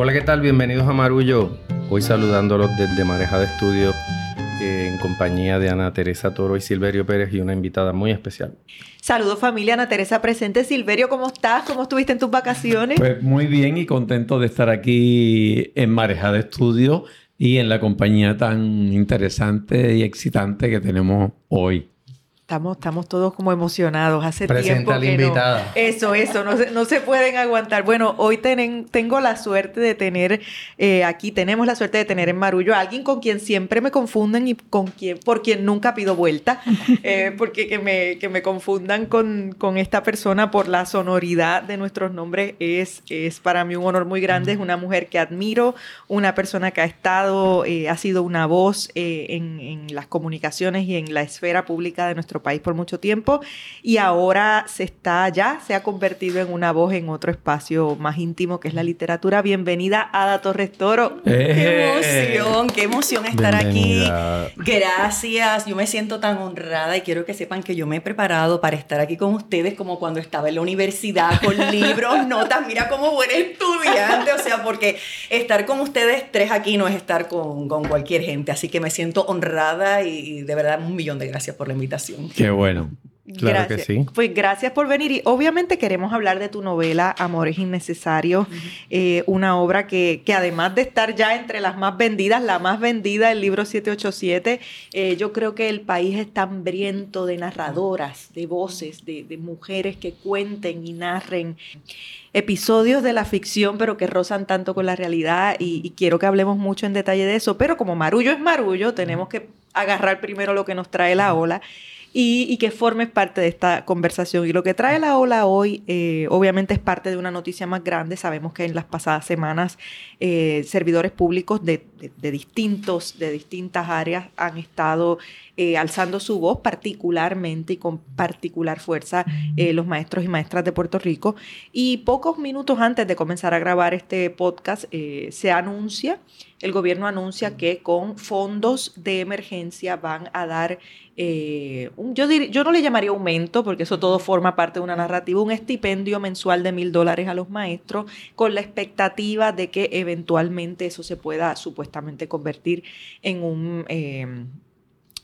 Hola, ¿qué tal? Bienvenidos a Marullo. Hoy saludándolos desde Mareja de Estudio eh, en compañía de Ana Teresa Toro y Silverio Pérez y una invitada muy especial. Saludos familia, Ana Teresa presente. Silverio, ¿cómo estás? ¿Cómo estuviste en tus vacaciones? Pues muy bien y contento de estar aquí en Mareja de Estudio y en la compañía tan interesante y excitante que tenemos hoy. Estamos, estamos todos como emocionados. Hace Presenta tiempo a la que invitada. No. Eso, eso, no se, no se pueden aguantar. Bueno, hoy tenen, tengo la suerte de tener, eh, aquí tenemos la suerte de tener en Marullo a alguien con quien siempre me confunden y con quien, por quien nunca pido vuelta, eh, porque que me, que me confundan con, con esta persona por la sonoridad de nuestros nombres es, es para mí un honor muy grande. Es una mujer que admiro, una persona que ha estado, eh, ha sido una voz eh, en, en las comunicaciones y en la esfera pública de nuestro país por mucho tiempo y ahora se está ya, se ha convertido en una voz en otro espacio más íntimo que es la literatura. Bienvenida Ada Torres Toro. Eh. ¡Qué emoción! ¡Qué emoción estar Bienvenida. aquí! Gracias, yo me siento tan honrada y quiero que sepan que yo me he preparado para estar aquí con ustedes como cuando estaba en la universidad con libros, notas, mira cómo buen estudiante, o sea, porque estar con ustedes tres aquí no es estar con, con cualquier gente, así que me siento honrada y, y de verdad un millón de gracias por la invitación. Qué bueno. Claro que sí. Pues gracias por venir y obviamente queremos hablar de tu novela Amores Innecesarios, eh, una obra que, que además de estar ya entre las más vendidas, la más vendida, el libro 787, eh, yo creo que el país está hambriento de narradoras, de voces, de, de mujeres que cuenten y narren episodios de la ficción, pero que rozan tanto con la realidad y, y quiero que hablemos mucho en detalle de eso, pero como Marullo es Marullo, tenemos que agarrar primero lo que nos trae la ola y, que formes parte de esta conversación. Y lo que trae la ola hoy, eh, obviamente es parte de una noticia más grande. Sabemos que en las pasadas semanas eh, servidores públicos de, de- distintos, de distintas áreas han estado eh, alzando su voz particularmente y con particular fuerza eh, los maestros y maestras de Puerto Rico. Y pocos minutos antes de comenzar a grabar este podcast, se anuncia, el gobierno anuncia que con fondos de emergencia van a dar, eh, yo, no le llamaría aumento, porque eso todo forma parte de una narrativa, un estipendio mensual de mil dólares a los maestros, con la expectativa de que eventualmente eso se pueda supuestamente convertir en un... eh,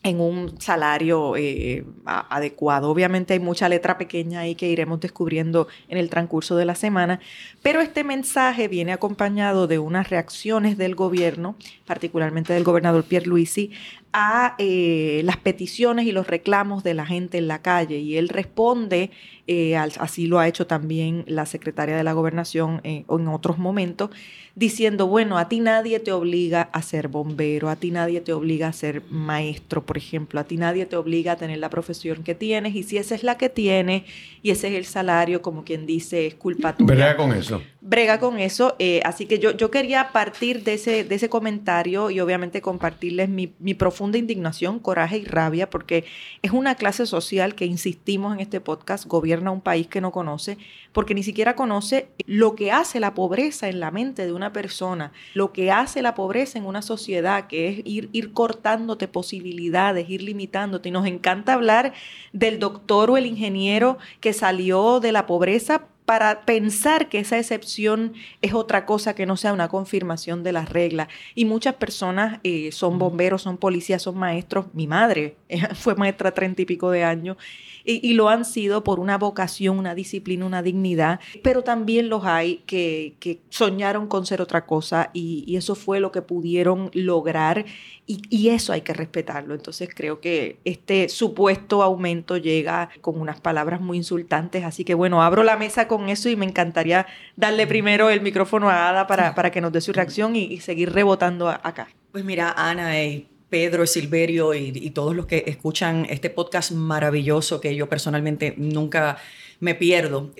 en un salario eh, adecuado. Obviamente hay mucha letra pequeña ahí que iremos descubriendo en el transcurso de la semana, pero este mensaje viene acompañado de unas reacciones del gobierno, particularmente del gobernador Pierre Luisi, a eh, las peticiones y los reclamos de la gente en la calle. Y él responde, eh, al- así lo ha hecho también la secretaria de la gobernación eh, en otros momentos, diciendo, bueno, a ti nadie te obliga a ser bombero, a ti nadie te obliga a ser maestro, por ejemplo, a ti nadie te obliga a tener la profesión que tienes y si esa es la que tienes y ese es el salario, como quien dice, es culpa tuya ¿Verdad con eso? brega con eso. así que yo, yo quería partir de ese, de ese comentario y obviamente compartirles mi, mi profunda indignación, coraje y rabia, porque es una clase social que, insistimos en este podcast, gobierna un país que no conoce, porque ni siquiera conoce lo que hace la pobreza en la mente de una persona, lo que hace la pobreza en una sociedad, que es ir, ir cortándote posibilidades, ir limitándote. Y nos encanta hablar del doctor o el ingeniero que salió de la pobreza para pensar que esa excepción es otra cosa que no sea una confirmación de las reglas. Y muchas personas eh, son bomberos, son policías, son maestros. Mi madre eh, fue maestra treinta y pico de años y, y lo han sido por una vocación, una disciplina, una dignidad, pero también los hay que, que soñaron con ser otra cosa y, y eso fue lo que pudieron lograr y, y eso hay que respetarlo. Entonces creo que este supuesto aumento llega con unas palabras muy insultantes, así que bueno, abro la mesa con eso y me encantaría darle primero el micrófono a Ada para, para que nos dé su reacción y, y seguir rebotando acá. Pues mira, Ana y Pedro, Silverio y, todos los que escuchan este podcast maravilloso que yo personalmente nunca me pierdo.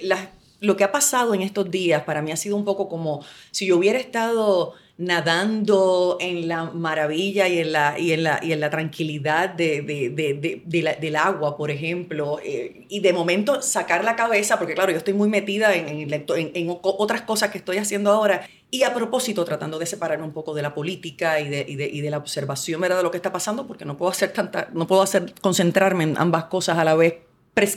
Lo que ha pasado en estos días para mí ha sido un poco como si yo hubiera estado nadando en la maravilla y en la, y en la, y en la tranquilidad de, de- de- la- del agua, por ejemplo, eh, y de momento sacar la cabeza, porque claro, yo estoy muy metida en, en, en- otras cosas que estoy haciendo ahora, y a propósito tratando de separarme un poco de la política y de, y y la observación ¿verdad? de lo que está pasando, porque no puedo hacer tanta, no puedo hacer concentrarme en ambas cosas a la vez,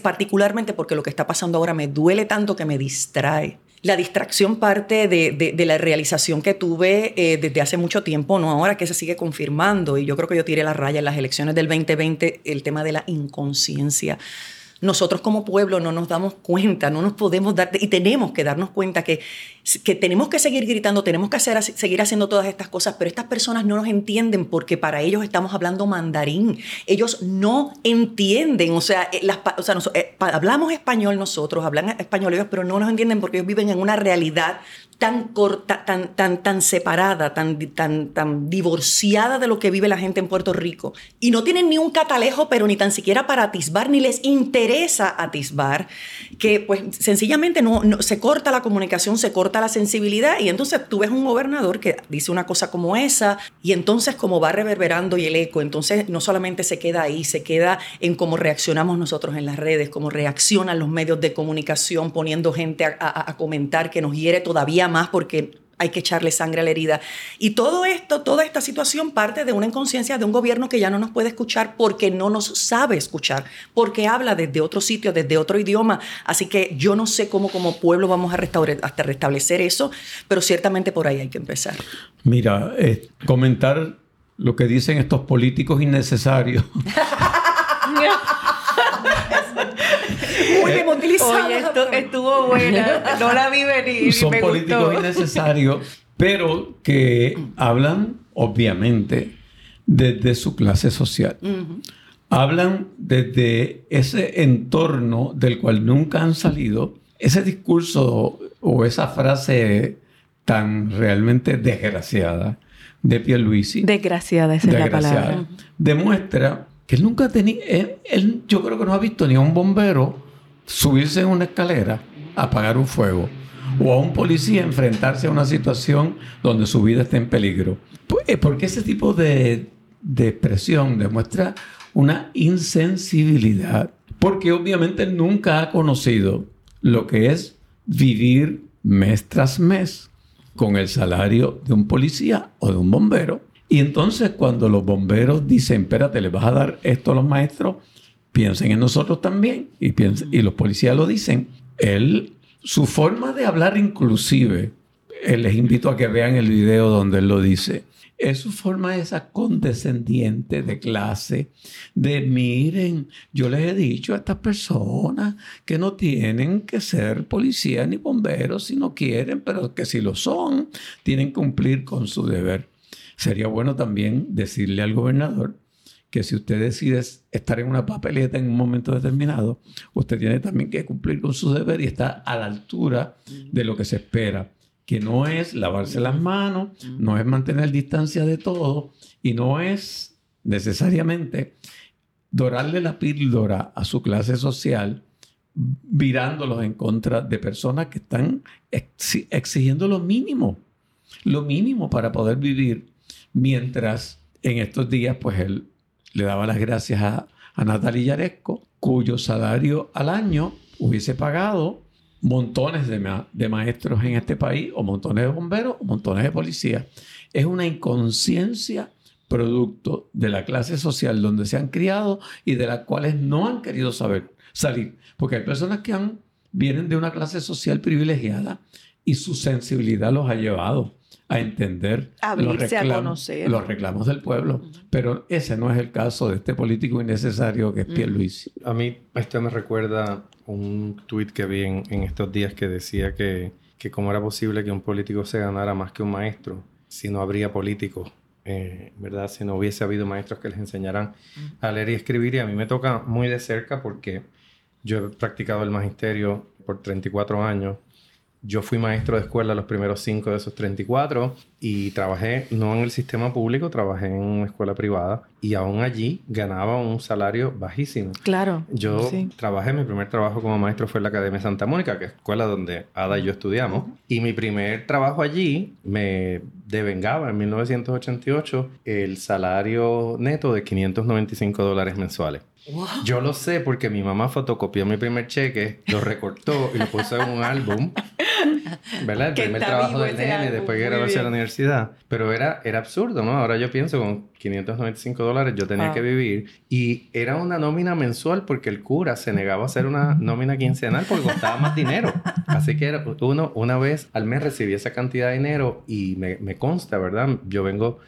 particularmente porque lo que está pasando ahora me duele tanto que me distrae. La distracción parte de, la realización que tuve eh, desde hace mucho tiempo, no ahora que se sigue confirmando. Y yo creo que yo tiré la raya en las elecciones del 2020, el tema de la inconsciencia nosotros como pueblo no nos damos cuenta, no nos podemos dar, y tenemos que darnos cuenta que, que tenemos que seguir gritando, tenemos que seguir haciendo todas estas cosas, pero estas personas no nos entienden porque para ellos estamos hablando mandarín. Ellos no entienden, o sea, eh, eh, hablamos español nosotros, hablan español ellos, pero no nos entienden porque ellos viven en una realidad tan corta, tan, tan, tan separada, tan, tan, tan divorciada de lo que vive la gente en Puerto Rico. Y no tienen ni un catalejo, pero ni tan siquiera para atisbar, ni les interesa atisbar, que pues sencillamente no, se corta la comunicación, se corta la sensibilidad, y entonces tú ves un gobernador que dice una cosa como esa, y entonces como va reverberando y el eco, entonces no solamente se queda ahí, se queda en cómo reaccionamos nosotros en las redes, cómo reaccionan los medios de comunicación, poniendo gente a comentar que nos hiere todavía más porque hay que echarle sangre a la herida. Y todo esto, toda esta situación parte de una inconsciencia de un gobierno que ya no nos puede escuchar porque no nos sabe escuchar, porque habla desde otro sitio, desde otro idioma. Así que yo no sé cómo como pueblo vamos a hasta restablecer eso, pero ciertamente por ahí hay que empezar. Mira, eh, comentar lo que dicen estos políticos innecesarios. Muy bien utilizado. Oye, esto estuvo buena. No la vi venir. Son políticos innecesarios, pero que hablan, obviamente, desde su clase social. Hablan desde ese entorno del cual nunca han salido. Ese discurso o esa frase tan realmente desgraciada de Pierluisi. Desgraciada, esa es la palabra. Demuestra que él nunca tenía, él, yo creo que no ha visto ni a un bombero subirse en una escalera, apagar un fuego, o a un policía enfrentarse a una situación donde su vida está en peligro. Eh, porque ese tipo de, de expresión demuestra una insensibilidad, porque obviamente nunca ha conocido lo que es vivir mes tras mes con el salario de un policía o de un bombero y entonces cuando los bomberos dicen, espérate, le vas a dar esto a los maestros, piensen en nosotros también. Y, y los policías lo dicen. Él, su forma de hablar inclusive, eh, les invito a que vean el video donde él lo dice. Es su forma esa condescendiente de clase, de miren, yo les he dicho a estas personas que no tienen que ser policías ni bomberos si no quieren, pero que si lo son, tienen que cumplir con su deber. Sería bueno también decirle al gobernador que si usted decide estar en una papeleta en un momento determinado, usted tiene también que cumplir con su deber y estar a la altura de lo que se espera, que no es lavarse las manos, no es mantener distancia de todo y no es necesariamente dorarle la píldora a su clase social virándolos en contra de personas que están exigiendo lo mínimo, lo mínimo para poder vivir Mientras en estos días, pues él le daba las gracias a, a Natalia Yaresco, cuyo salario al año hubiese pagado montones de, de, maestros en este país, o montones de bomberos, o montones de policías. Es una inconsciencia producto de la clase social donde se han criado y de las cuales no han querido saber salir. Porque hay personas que han, vienen de una clase social privilegiada y su sensibilidad los ha llevado a entender los, reclamos, los reclamos del pueblo. Pero ese no es el caso de este político innecesario que es Pierre Luis. A mí esto me recuerda un tuit que vi en, estos días que decía que, que cómo era posible que un político se ganara más que un maestro si no habría políticos. Eh, ¿Verdad? Si no hubiese habido maestros que les enseñaran a leer y escribir. Y a mí me toca muy de cerca porque yo he practicado el magisterio por 34 años yo fui maestro de escuela los primeros cinco de esos 34 y trabajé no en el sistema público, trabajé en una escuela privada y aún allí ganaba un salario bajísimo. Claro. Yo trabajé, mi primer trabajo como maestro fue en la Academia Santa Mónica, que es escuela donde Ada y yo estudiamos. Y mi primer trabajo allí me devengaba en 1988 el salario neto de 595 dólares mensuales. Yo lo sé porque mi mamá fotocopió mi primer cheque, lo recortó y lo puso en un álbum ¿verdad? El Que primer trabajo del nene, álbum, después muy graduarse a la universidad. Pero era, era absurdo, ¿no? Ahora yo pienso, con 595 dólares yo tenía que vivir y era una nómina mensual porque el cura se negaba a hacer una nómina quincenal porque costaba más dinero. Así que era, uno una vez al mes recibía esa cantidad de dinero y me, me consta, ¿verdad? Yo vengo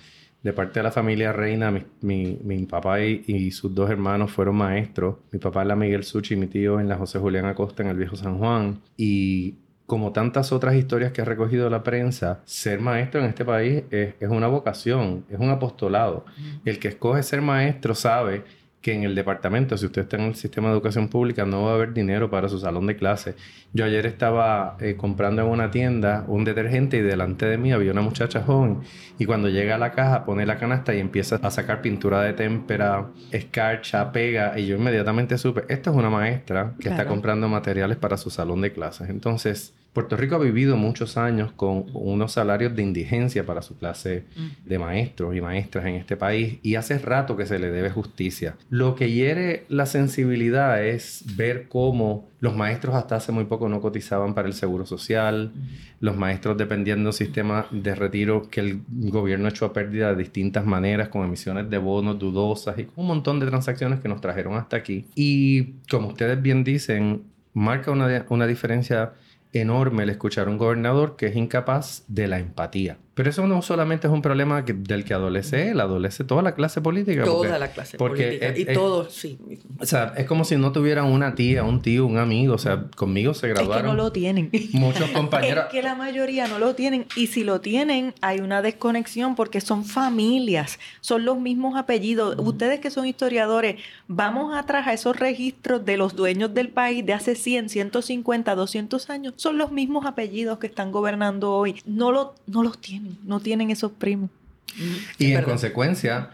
de parte de la familia Reina, mi, mi, mi papá y, y sus dos hermanos fueron maestros. Mi papá en la Miguel Suchi y mi tío en la José Julián Acosta en el Viejo San Juan. Y como tantas otras historias que ha recogido la prensa, ser maestro en este país es, es una vocación, es un apostolado. El que escoge ser maestro sabe que en el departamento, si usted está en el sistema de educación pública, no va a haber dinero para su salón de clase. Yo ayer estaba eh, comprando en una tienda un detergente y delante de mí había una muchacha joven y cuando llega a la caja pone la canasta y empieza a sacar pintura de témpera, escarcha, pega y yo inmediatamente supe, esta es una maestra que está comprando materiales para su salón de clases. Entonces, Puerto Rico ha vivido muchos años con unos salarios de indigencia para su clase de maestros y maestras en este país y hace rato que se le debe justicia. Lo que hiere la sensibilidad es ver cómo los maestros hasta hace muy poco no cotizaban para el seguro social, los maestros dependían de un sistema de retiro que el gobierno echó a pérdida de distintas maneras, con emisiones de bonos dudosas y con un montón de transacciones que nos trajeron hasta aquí. Y como ustedes bien dicen, marca una, una diferencia enorme el escuchar a un gobernador que es incapaz de la empatía. Pero eso no solamente es un problema que- del que adolece él, adolece toda la clase política. Toda porque- la clase porque política. es- y es- todos, sí. O sea, es como si no tuvieran una tía, un tío, un amigo. O sea, conmigo se Es que graduaron no lo tienen. muchos compañeros. Es que la mayoría no lo tienen y si lo tienen hay una desconexión porque son familias, son los mismos apellidos. Ustedes que son historiadores, vamos atrás a esos registros de los dueños del país de hace 100, 150, 200 años, son los mismos apellidos que están gobernando hoy. No, lo, no los tienen, no tienen esos primos. Y Es en verdad. consecuencia,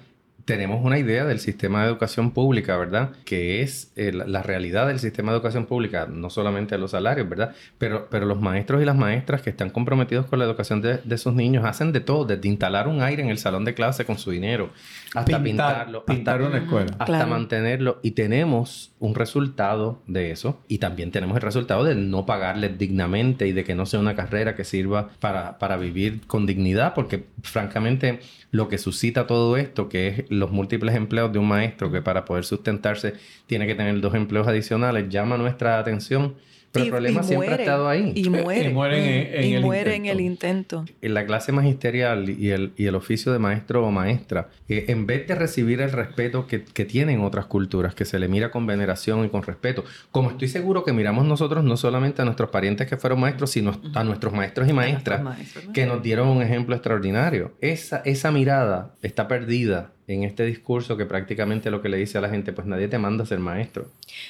tenemos una idea del sistema de educación pública, ¿verdad? Que es eh, la, realidad del sistema de educación pública, no solamente los salarios, ¿verdad? Pero, pero los maestros y las maestras que están comprometidos con la educación de, de sus niños hacen de todo, desde instalar un aire en el salón de clase con su dinero, hasta Pintar- pintarlo, hasta- una escuela. hasta Claro. mantenerlo. Y tenemos un resultado de eso. Y también tenemos el resultado de no pagarles dignamente y de que no sea una carrera que sirva para, para vivir con dignidad. Porque francamente lo que suscita todo esto, que es los múltiples empleos de un maestro que para poder sustentarse tiene que tener dos empleos adicionales, llama nuestra atención. Pero Y- el problema siempre ha estado ahí. Y mueren. Y mueren en- en y el en intento. el intento. en la clase magisterial y el, y el oficio de maestro o maestra, eh, en vez de recibir el respeto que, que tienen otras culturas, que se le mira con veneración y con respeto, como estoy seguro que miramos nosotros no solamente a nuestros parientes que fueron maestros, sino a nuestros maestros y maestras que nos dieron un ejemplo extraordinario. Esa, esa mirada está perdida en este discurso que prácticamente lo que le dice a la gente, pues nadie te manda a ser maestro.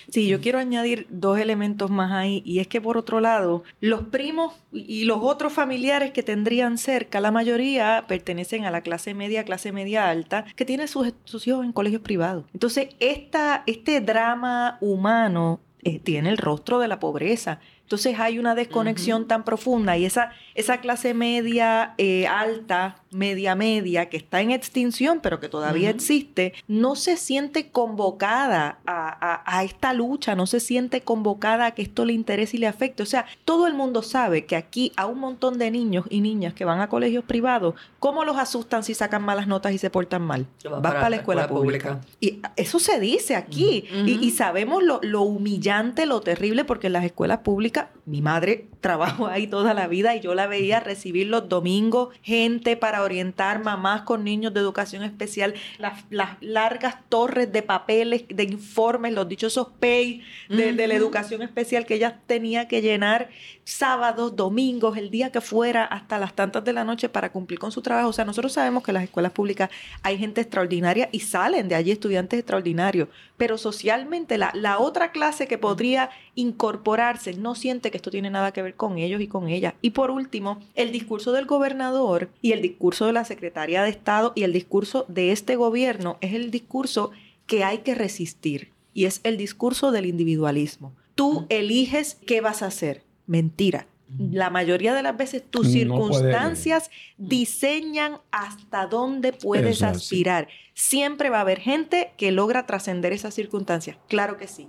Sí, yo quiero añadir dos elementos más ahí, y es que por otro lado, los primos y los otros familiares que tendrían cerca, la mayoría pertenecen a la clase media, clase media alta, que tiene sus, sus hijos en colegios privados. Entonces, esta, este drama humano eh, tiene el rostro de la pobreza. Entonces hay una desconexión tan profunda y esa, esa clase media eh, alta, media media, que está en extinción, pero que todavía existe, no se siente convocada a, a- a esta lucha, no se siente convocada a que esto le interese y le afecte. O sea, todo el mundo sabe que aquí a un montón de niños y niñas que van a colegios privados, ¿cómo los asustan si sacan malas notas y se portan mal? Vas para, para la la escuela, escuela pública. pública. Y eso se dice aquí. Y sabemos lo, lo humillante, lo terrible, porque en las escuelas públicas, mi madre trabajó ahí toda la vida y yo la veía recibir los domingos gente para orientar mamás con niños de educación especial, las, las largas torres de papeles, de informes, los dichosos pay de, de la educación especial que ella tenía que llenar sábados, domingos, el día que fuera, hasta las tantas de la noche para cumplir con su trabajo. O sea, nosotros sabemos que en las escuelas públicas hay gente extraordinaria y salen de allí estudiantes extraordinarios, pero socialmente la, la otra clase que podría incorporarse no siente que esto tiene nada que ver con ellos y con ellas. Y por último, el discurso del gobernador y el discurso de la secretaria de Estado y el discurso de este gobierno es el discurso que hay que resistir y es el discurso del individualismo. Tú eliges qué vas a hacer. Mentira. La mayoría de las veces tus No puede- circunstancias diseñan hasta dónde puedes Eso aspirar. Siempre va a haber gente que logra trascender esas circunstancias. Claro que sí.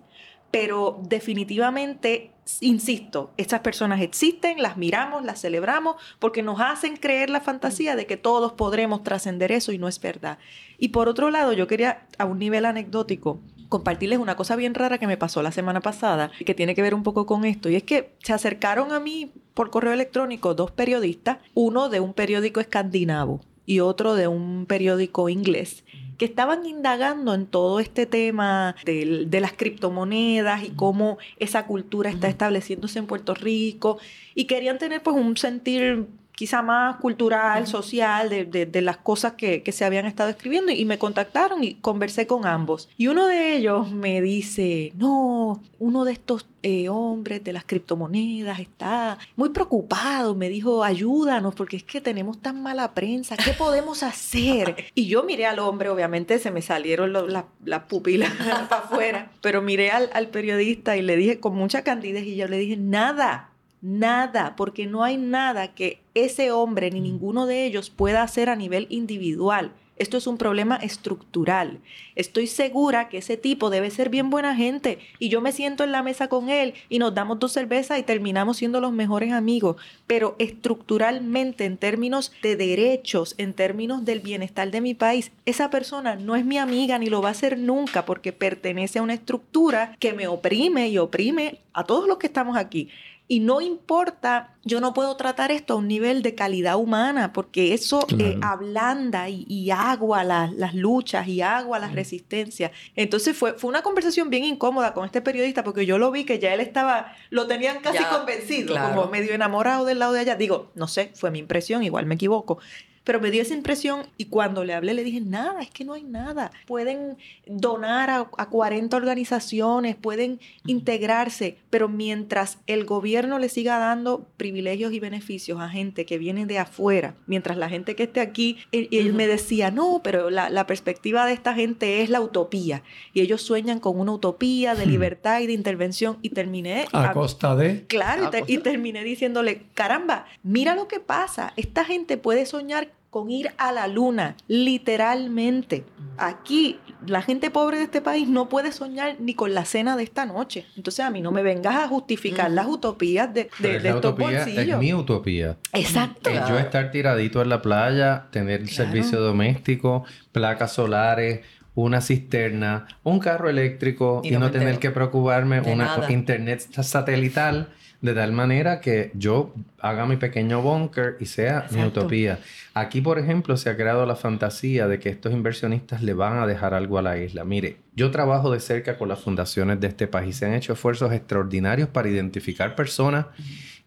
pero definitivamente, insisto, estas personas existen, las miramos, las celebramos, porque nos hacen creer la fantasía de que todos podremos trascender eso y no es verdad. Y por otro lado, yo quería, a un nivel anecdótico, compartirles una cosa bien rara que me pasó la semana pasada y que tiene que ver un poco con esto. Y es que se acercaron a mí por correo electrónico dos periodistas, uno de un periódico escandinavo y otro de un periódico inglés que estaban indagando en todo este tema de, de, las criptomonedas y cómo esa cultura está estableciéndose en Puerto Rico y querían tener pues un sentir quizá más cultural, social, de, de, las cosas que, que, se habían estado escribiendo y, me contactaron y conversé con ambos. Y uno de ellos me dice, no, uno de estos eh, hombres de las criptomonedas está muy preocupado, me dijo, ayúdanos porque es que tenemos tan mala prensa, ¿qué podemos hacer? Y yo miré al hombre, obviamente se me salieron las pupilas para afuera, pero miré al, al periodista y le dije con mucha candidez y yo le dije, nada Nada, porque no hay nada que ese hombre ni ninguno de ellos pueda hacer a nivel individual. Esto es un problema estructural. Estoy segura que ese tipo debe ser bien buena gente y yo me siento en la mesa con él y nos damos dos cervezas y terminamos siendo los mejores amigos. Pero estructuralmente, en términos de derechos, en términos del bienestar de mi país, esa persona no es mi amiga ni lo va a ser nunca porque pertenece a una estructura que me oprime y oprime a todos los que estamos aquí. Y no importa, yo no puedo tratar esto a un nivel de calidad humana, porque eso eh, ablanda y, agua las luchas y agua las resistencias. Entonces fue, fue una conversación bien incómoda con este periodista, porque yo lo vi que ya él estaba, lo tenían casi convencido, como medio enamorado del lado de allá. Digo, no sé, fue mi impresión, igual me equivoco pero me dio esa impresión y cuando le hablé le dije, nada, es que no hay nada. Pueden donar a, 40 organizaciones, pueden integrarse, pero mientras el gobierno le siga dando privilegios y beneficios a gente que viene de afuera, mientras la gente que esté aquí, él, me decía, no, pero la, perspectiva de esta gente es la utopía y ellos sueñan con una utopía de hmm. libertad y de intervención y terminé... A, costa de... Claro, y, y terminé diciéndole, caramba, mira lo que pasa, esta gente puede soñar con ir a la luna, literalmente. Aquí la gente pobre de este país no puede soñar ni con la cena de esta noche. Entonces a mí no me vengas a justificar las utopías de, de, de estos bolsillos. Es mi utopía. Exacto. yo estar tiradito en la playa, tener servicio doméstico, placas solares, una cisterna, un carro eléctrico y, no, tener que preocuparme una internet satelital de tal manera que yo haga mi pequeño bunker y sea mi utopía. Aquí, por ejemplo, se ha creado la fantasía de que estos inversionistas le van a dejar algo a la isla. Mire, yo trabajo de cerca con las fundaciones de este país. Se han hecho esfuerzos extraordinarios para identificar personas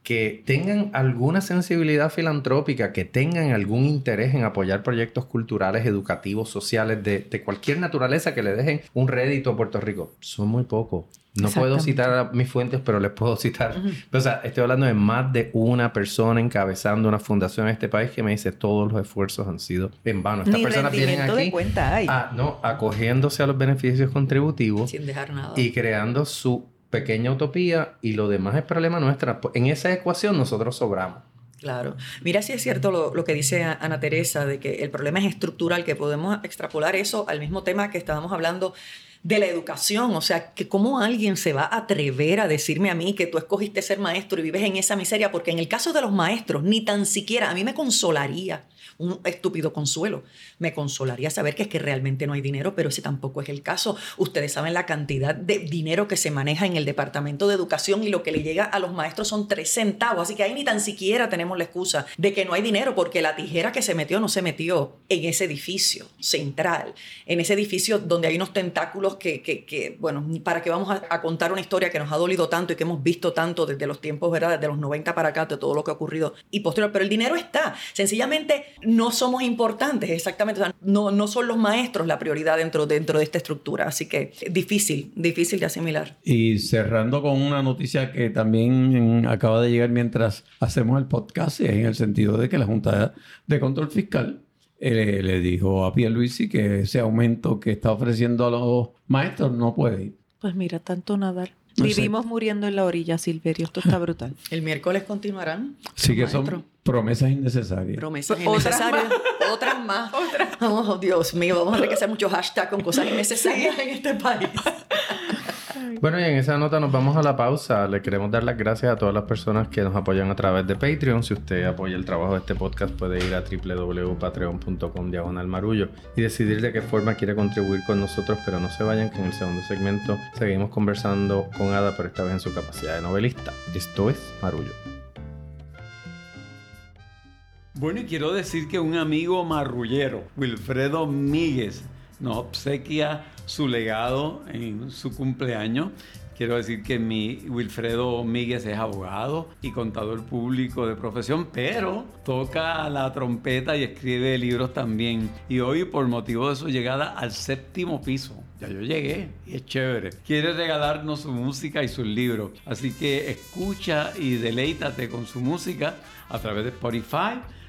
que tengan alguna sensibilidad filantrópica, que tengan algún interés en apoyar proyectos culturales, educativos, sociales, de, de cualquier naturaleza que le dejen un rédito a Puerto Rico. Son muy pocos. No puedo citar mis fuentes, pero les puedo citar. O sea, estoy hablando de más de una persona encabezando una fundación en este país que me dice todos los esfuerzos han sido en vano. Estas personas vienen aquí de cuenta hay. no, acogiéndose a los beneficios contributivos sin dejar nada y creando su pequeña utopía y lo demás es problema nuestra. En esa ecuación nosotros sobramos. Claro. Mira si es cierto lo, lo, que dice Ana Teresa, de que el problema es estructural, que podemos extrapolar eso al mismo tema que estábamos hablando de la educación. O sea, que cómo alguien se va a atrever a decirme a mí que tú escogiste ser maestro y vives en esa miseria, porque en el caso de los maestros, ni tan siquiera a mí me consolaría un estúpido consuelo. Me consolaría saber que es que realmente no hay dinero, pero ese tampoco es el caso. Ustedes saben la cantidad de dinero que se maneja en el Departamento de Educación y lo que le llega a los maestros son tres centavos. Así que ahí ni tan siquiera tenemos la excusa de que no hay dinero, porque la tijera que se metió no se metió en ese edificio central, en ese edificio donde hay unos tentáculos que, bueno, para que vamos a, contar una historia que nos ha dolido tanto y que hemos visto tanto desde los tiempos, ¿verdad? Desde los 90 para acá, de todo lo que ha ocurrido y posterior. Pero el dinero está. Sencillamente no somos importantes, exactamente. no, no son los maestros la prioridad dentro, dentro de esta estructura. Así que difícil, difícil de asimilar. Y cerrando con una noticia que también acaba de llegar mientras hacemos el podcast, en el sentido de que la Junta de Control Fiscal eh, le dijo a Pierluisi que ese aumento que está ofreciendo a los maestros no puede ir. Pues mira, tanto nadar. Vivimos muriendo en la orilla, Silverio. Esto está brutal. El miércoles continuarán. Sí, que son promesas innecesarias. Promesas innecesarias. Otras más. Otras Oh, Dios mío, vamos a tener que hacer muchos hashtags con cosas innecesarias en este país. Bueno, y en esa nota nos vamos a la pausa. Le queremos dar las gracias a todas las personas que nos apoyan a través de Patreon. Si usted apoya el trabajo de este podcast, puede ir a www.patreon.com diagonal marullo y decidir de qué forma quiere contribuir con nosotros, pero no se vayan que en el segundo segmento seguimos conversando con Ada, pero esta vez en su capacidad de novelista. Esto es Marullo. Bueno, y quiero decir que un amigo marrullero, Wilfredo Míguez, nos obsequia su legado en su cumpleaños. Quiero decir que mi Wilfredo Míguez es abogado y contador público de profesión, pero toca la trompeta y escribe libros también. Y hoy, por motivo de su llegada al séptimo piso, ya yo llegué y es chévere. Quiere regalarnos su música y sus libros. Así que escucha y deleítate con su música a través de Spotify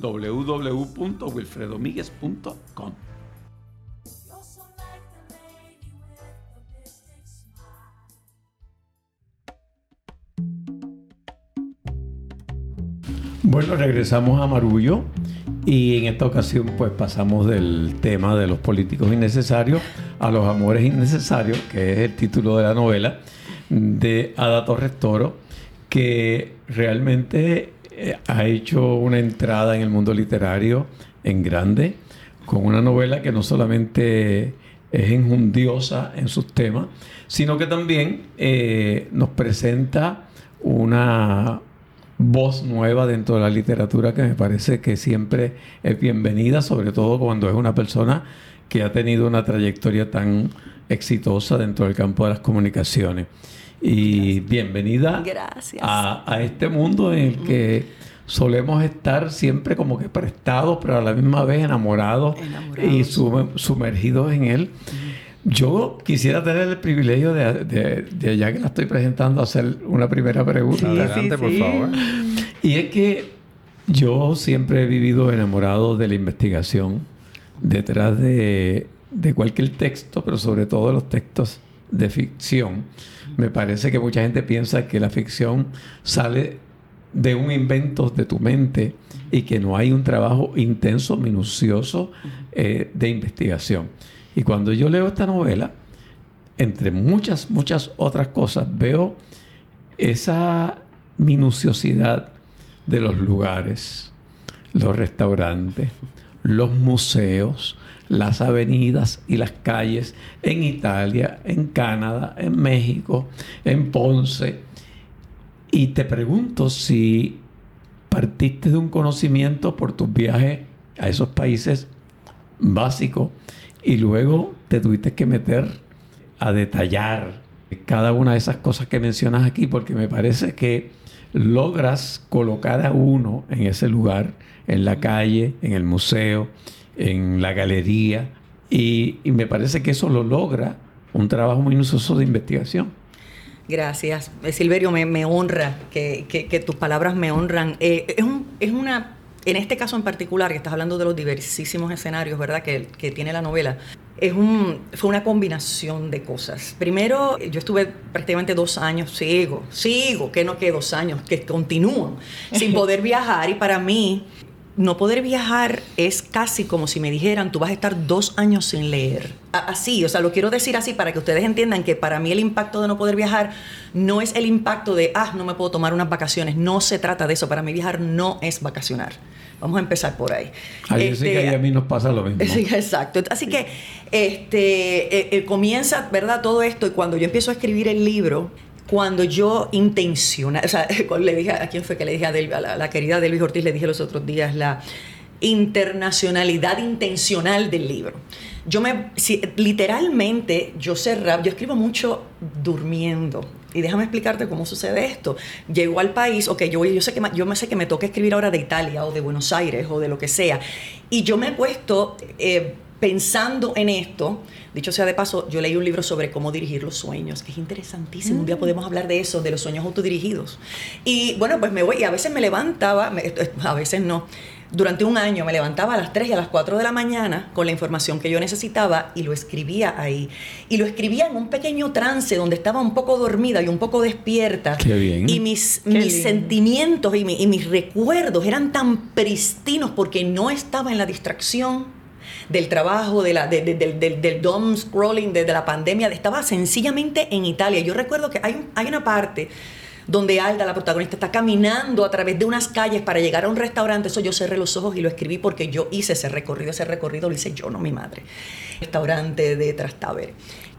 www.wilfredomiguez.com. Bueno, regresamos a Marullo y en esta ocasión pues pasamos del tema de los políticos innecesarios a los amores innecesarios, que es el título de la novela de Ada Torres que realmente ha hecho una entrada en el mundo literario en grande, con una novela que no solamente es enjundiosa en sus temas, sino que también eh, nos presenta una voz nueva dentro de la literatura que me parece que siempre es bienvenida, sobre todo cuando es una persona que ha tenido una trayectoria tan exitosa dentro del campo de las comunicaciones. Y bienvenida A, este mundo en el que solemos estar siempre como que prestados, pero a la misma vez enamorados, y sumergidos en él. Yo quisiera tener el privilegio de, ya que la estoy presentando, hacer una primera pregunta. Adelante, por favor. Y es que yo siempre he vivido enamorado de la investigación detrás de, de cualquier texto, pero sobre todo de los textos de ficción. Me parece que mucha gente piensa que la ficción sale de un invento de tu mente y que no hay un trabajo intenso, minucioso eh, de investigación. Y cuando yo leo esta novela, entre muchas, muchas otras cosas, veo esa minuciosidad de los lugares, los restaurantes, los museos, las avenidas y las calles en Italia, en Canadá, en México, en Ponce. Y te pregunto si partiste de un conocimiento por tus viajes a esos países básicos y luego te tuviste que meter a detallar cada una de esas cosas que mencionas aquí porque me parece que logras colocar a uno en ese lugar, en la calle, en el museo, en la galería, y, me parece que eso lo logra un trabajo minucioso de investigación. Gracias. Eh, Silverio, me, honra que, tus palabras me honran. Eh, es, es, una, en este caso en particular, que estás hablando de los diversísimos escenarios, ¿verdad?, que, que tiene la novela, es un, fue una combinación de cosas. Primero, yo estuve prácticamente dos años, sigo, sigo, que no que dos años, que continúan, sin poder viajar y para mí no poder viajar es casi como si me dijeran, tú vas a estar dos años sin leer. Así, o sea, lo quiero decir así para que ustedes entiendan que para mí el impacto de no poder viajar no es el impacto de, ah, no me puedo tomar unas vacaciones. No se trata de eso. Para mí viajar no es vacacionar. Vamos a empezar por ahí. Ahí sí que este, a mí nos pasa lo mismo. Sí, exacto. Así que este, eh, eh, comienza, ¿verdad? Todo esto y cuando yo empiezo a escribir el libro, cuando yo intencional, o sea, le dije a quién fue que le dije a, la, querida Delvis Ortiz, le dije los otros días la internacionalidad intencional del libro. Yo me, literalmente, yo cerraba, yo escribo mucho durmiendo. Y déjame explicarte cómo sucede esto. Llego al país, ok, yo, yo, sé que, yo me sé que me toca escribir ahora de Italia o de Buenos Aires o de lo que sea. Y yo me he puesto eh, pensando en esto Dicho sea de paso, yo leí un libro sobre cómo dirigir los sueños, que es interesantísimo. Un día mm. podemos hablar de eso, de los sueños autodirigidos. Y bueno, pues me voy, y a veces me levantaba, a veces no. Durante un año me levantaba a las 3 y a las 4 de la mañana con la información que yo necesitaba y lo escribía ahí. Y lo escribía en un pequeño trance donde estaba un poco dormida y un poco despierta. Qué bien. Y mis, mis sentimientos y, y mis recuerdos eran tan pristinos porque no estaba en la distracción del trabajo, de la, del, del, del dom scrolling, de, la pandemia, estaba sencillamente en Italia. Yo recuerdo que hay, hay una parte donde Alda, la protagonista, está caminando a través de unas calles para llegar a un restaurante. Eso yo cerré los ojos y lo escribí porque yo hice ese recorrido. Ese recorrido lo hice yo, no mi madre. Restaurante de Trastevere.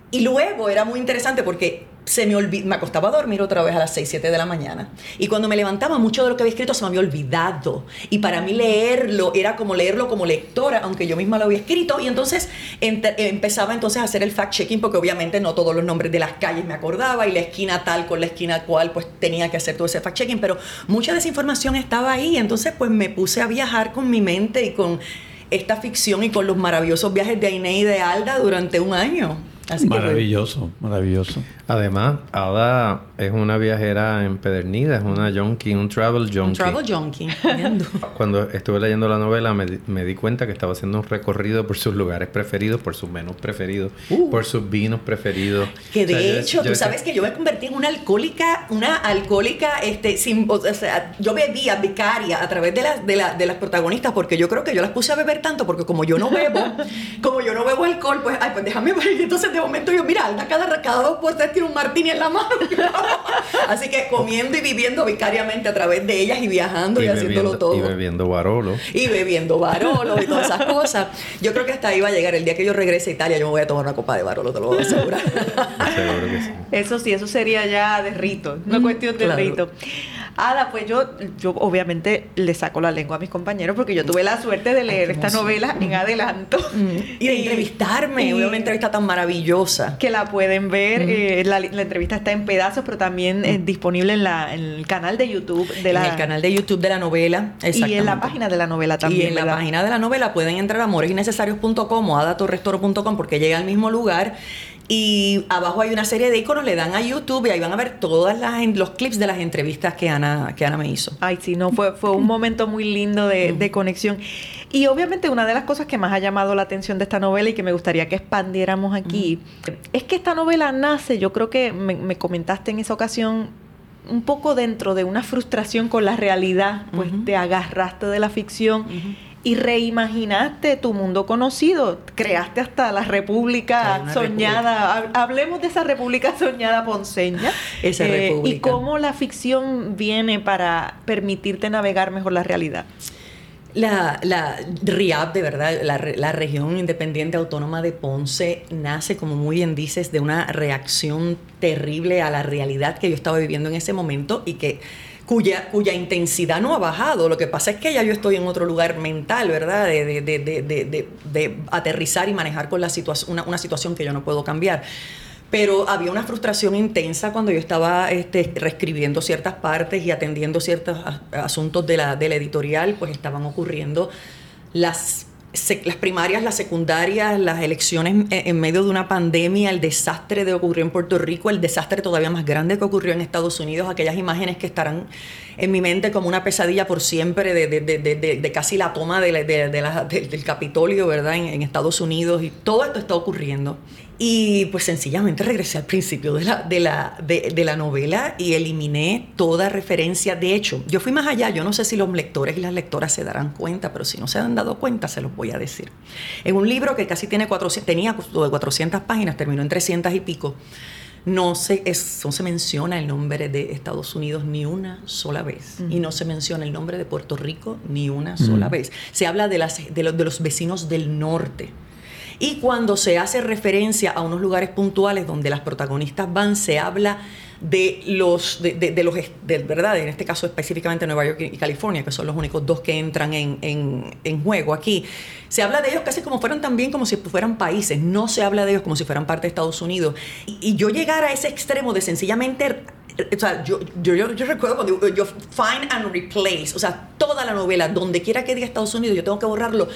Y luego era muy interesante porque se me me acostaba a dormir otra vez a las 6, 7 de la mañana. Y cuando me levantaba, mucho de lo que había escrito se me había olvidado. Y para mí leerlo era como leerlo como lectora, aunque yo misma lo había escrito. Y entonces empezaba entonces a hacer el fact-checking, porque obviamente no todos los nombres de las calles me acordaba, y la esquina tal con la esquina cual, pues tenía que hacer todo ese fact-checking. Pero mucha de esa información estaba ahí. Entonces, pues me puse a viajar con mi mente y con esta ficción y con los maravillosos viajes de Aine y de Alda durante un año maravilloso, maravilloso. Además, Ada es una viajera empedernida, es una junkie, un travel junkie. Un travel junkie. Cuando estuve leyendo la novela me, di cuenta que estaba haciendo un recorrido por sus lugares preferidos, por sus menús preferidos, uh. por sus vinos preferidos. Que de hecho, tú sabes que yo me convertí en una alcohólica, una alcohólica, este, sin, o sea, yo bebía vicaria a través de las, de, de las protagonistas porque yo creo que yo las puse a beber tanto porque como yo no bebo, como yo no bebo alcohol, pues, ay, pues déjame, entonces momento yo, mira, Alda cada, cada dos puertas tiene un martini en la mano. Así que comiendo y viviendo vicariamente a través de ellas y viajando y, haciéndolo todo. Y bebiendo barolo. Y bebiendo barolo y todas esas cosas. Yo creo que hasta ahí va a llegar. El día que yo regrese a Italia, yo me voy a tomar una copa de barolo, te lo voy a asegurar. Seguro que sí. Eso sí, eso sería ya de rito, una mm, cuestión de rito. Ada, pues yo, yo obviamente le saco la lengua a mis compañeros porque yo tuve la suerte de leer esta novela en adelanto. Mm. Y de entrevistarme, una entrevista tan maravillosa. Que la pueden ver, mm. eh, la, entrevista está en pedazos, pero también es mm. disponible en, la, en, el canal de YouTube de la... En el canal de YouTube de la novela, Y en la página de la novela también, Y en la página de la novela pueden entrar a amoresinnecesarios.com o adatorrestoro.com porque llega al mismo lugar y abajo hay una serie de iconos, le dan a YouTube y ahí van a ver todos los clips de las entrevistas que Ana, que Ana me hizo. Ay, sí, no, fue, fue un momento muy lindo de, de conexión. Y obviamente una de las cosas que más ha llamado la atención de esta novela y que me gustaría que expandiéramos aquí, es que esta novela nace, yo creo que me, comentaste en esa ocasión, un poco dentro de una frustración con la realidad, pues te agarraste de la ficción y reimaginaste tu mundo conocido, creaste hasta la república soñada, hablemos de esa república soñada ponceña, esa eh, y cómo la ficción viene para permitirte navegar mejor la realidad. La, la RIAP, de verdad, la, la, región independiente autónoma de Ponce, nace, como muy bien dices, de una reacción terrible a la realidad que yo estaba viviendo en ese momento y que cuya, intensidad no ha bajado. Lo que pasa es que ya yo estoy en otro lugar mental, ¿verdad? De, de, de, de aterrizar y manejar con la situación, una, una situación que yo no puedo cambiar pero había una frustración intensa cuando yo estaba este, reescribiendo ciertas partes y atendiendo ciertos asuntos de la, de la editorial, pues estaban ocurriendo las las primarias, las secundarias, las elecciones en medio de una pandemia, el desastre que ocurrió en Puerto Rico, el desastre todavía más grande que ocurrió en Estados Unidos, aquellas imágenes que estarán en mi mente como una pesadilla por siempre de, de, de, de casi la toma del Capitolio, ¿verdad? En, en, Estados Unidos y todo esto está ocurriendo. Y pues sencillamente regresé al principio de la, de, la, de, la novela y eliminé toda referencia. De hecho, yo fui más allá. Yo no sé si los lectores y las lectoras se darán cuenta, pero si no se han dado cuenta, se los voy a decir. En un libro que casi tiene 400, tenía de 400 páginas, terminó en 300 y pico. No se, no se menciona el nombre de Estados Unidos ni una sola vez. Y no se menciona el nombre de Puerto Rico ni una sola vez. Se habla de, las, de, los, de los vecinos del norte y cuando se hace referencia a unos lugares puntuales donde las protagonistas van, se habla de los, de, los, de, ¿verdad? En este caso específicamente Nueva York y California, que son los únicos dos que entran en, juego aquí. Se habla de ellos casi como fueran también como si fueran países, no se habla de ellos como si fueran parte de Estados Unidos. Y, yo llegar a ese extremo de sencillamente o sea, yo, yo, yo, recuerdo cuando yo find and replace, o sea, toda la novela, donde quiera que diga Estados Unidos, yo tengo que borrarlo.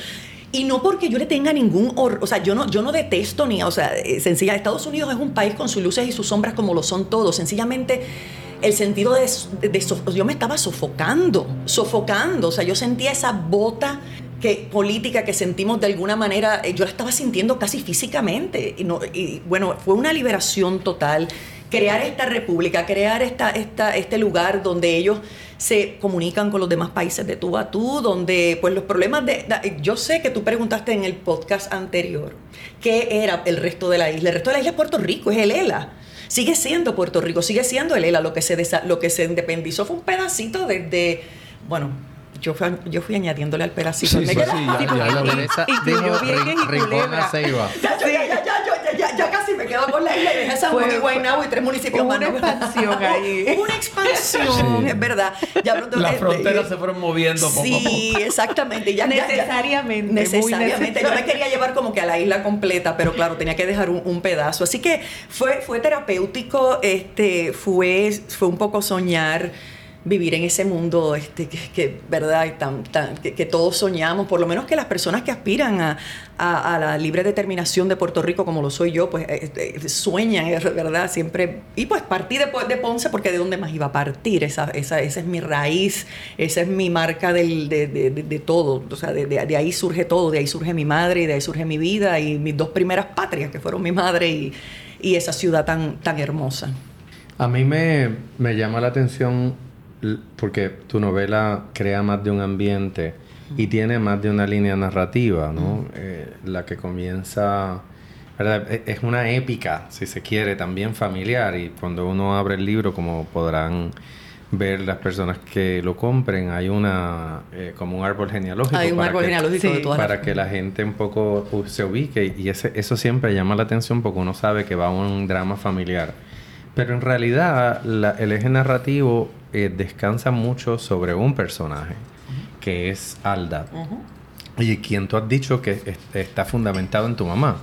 Y no porque yo le tenga ningún o sea, yo no, yo no detesto ni, o sea, eh, sencilla, Estados Unidos es un país con sus luces y sus sombras como lo son todos. Sencillamente el sentido de, de, yo me estaba sofocando, sofocando, o sea, yo sentía esa bota que, política que sentimos de alguna manera, eh, yo la estaba sintiendo casi físicamente. Y, no, y bueno, fue una liberación total crear esta república, crear esta, esta, este lugar donde ellos se comunican con los demás países de tú a tú, donde pues los problemas de... Yo sé que tú preguntaste en el podcast anterior qué era el resto de la isla. El resto de la isla es Puerto Rico, es el ELA. Sigue siendo Puerto Rico, sigue siendo el ELA. Lo que se, lo que se independizó fue un pedacito desde, bueno, yo fui, yo fui añadiéndole al pedacito. Sí, sí, sí, ya, ya, ya, ya, casi me quedo con la isla y dejé San Juan y Guaynabo y tres municipios más. Una expansión ahí. Una expansión, es verdad. Ya Las fronteras se fueron moviendo poco sí, a poco. Sí, exactamente. Ya, necesariamente. necesariamente. Yo me quería llevar como que a la isla completa, pero claro, tenía que dejar un, pedazo. Así que fue, fue terapéutico, este, fue, fue un poco soñar vivir en ese mundo este, que, verdad que, todos soñamos, por lo menos que las personas que aspiran a, a, la libre determinación de Puerto Rico, como lo soy yo, pues eh, eh, sueñan, ¿verdad? Siempre. Y pues partí de, de, Ponce porque de dónde más iba a partir, esa, esa, esa es mi raíz, esa es mi marca del, de, de, de, todo, o sea, de, ahí surge todo, de ahí surge mi madre y de ahí surge mi vida y mis dos primeras patrias, que fueron mi madre y, y esa ciudad tan, tan hermosa. A mí me, me llama la atención porque tu novela crea más de un ambiente y tiene más de una línea narrativa, ¿no? Eh, la que comienza, ¿verdad? E, es una épica, si se quiere, también familiar y cuando uno abre el libro, como podrán ver las personas que lo compren, hay una eh, como un árbol genealógico. Hay un árbol que, genealógico de todas Para que la gente un poco se ubique y ese, eso siempre llama la atención porque uno sabe que va a un drama familiar. Pero en realidad el eje narrativo eh, descansa mucho sobre un personaje, que es Alda. Y quien tú has dicho que está fundamentado en tu mamá.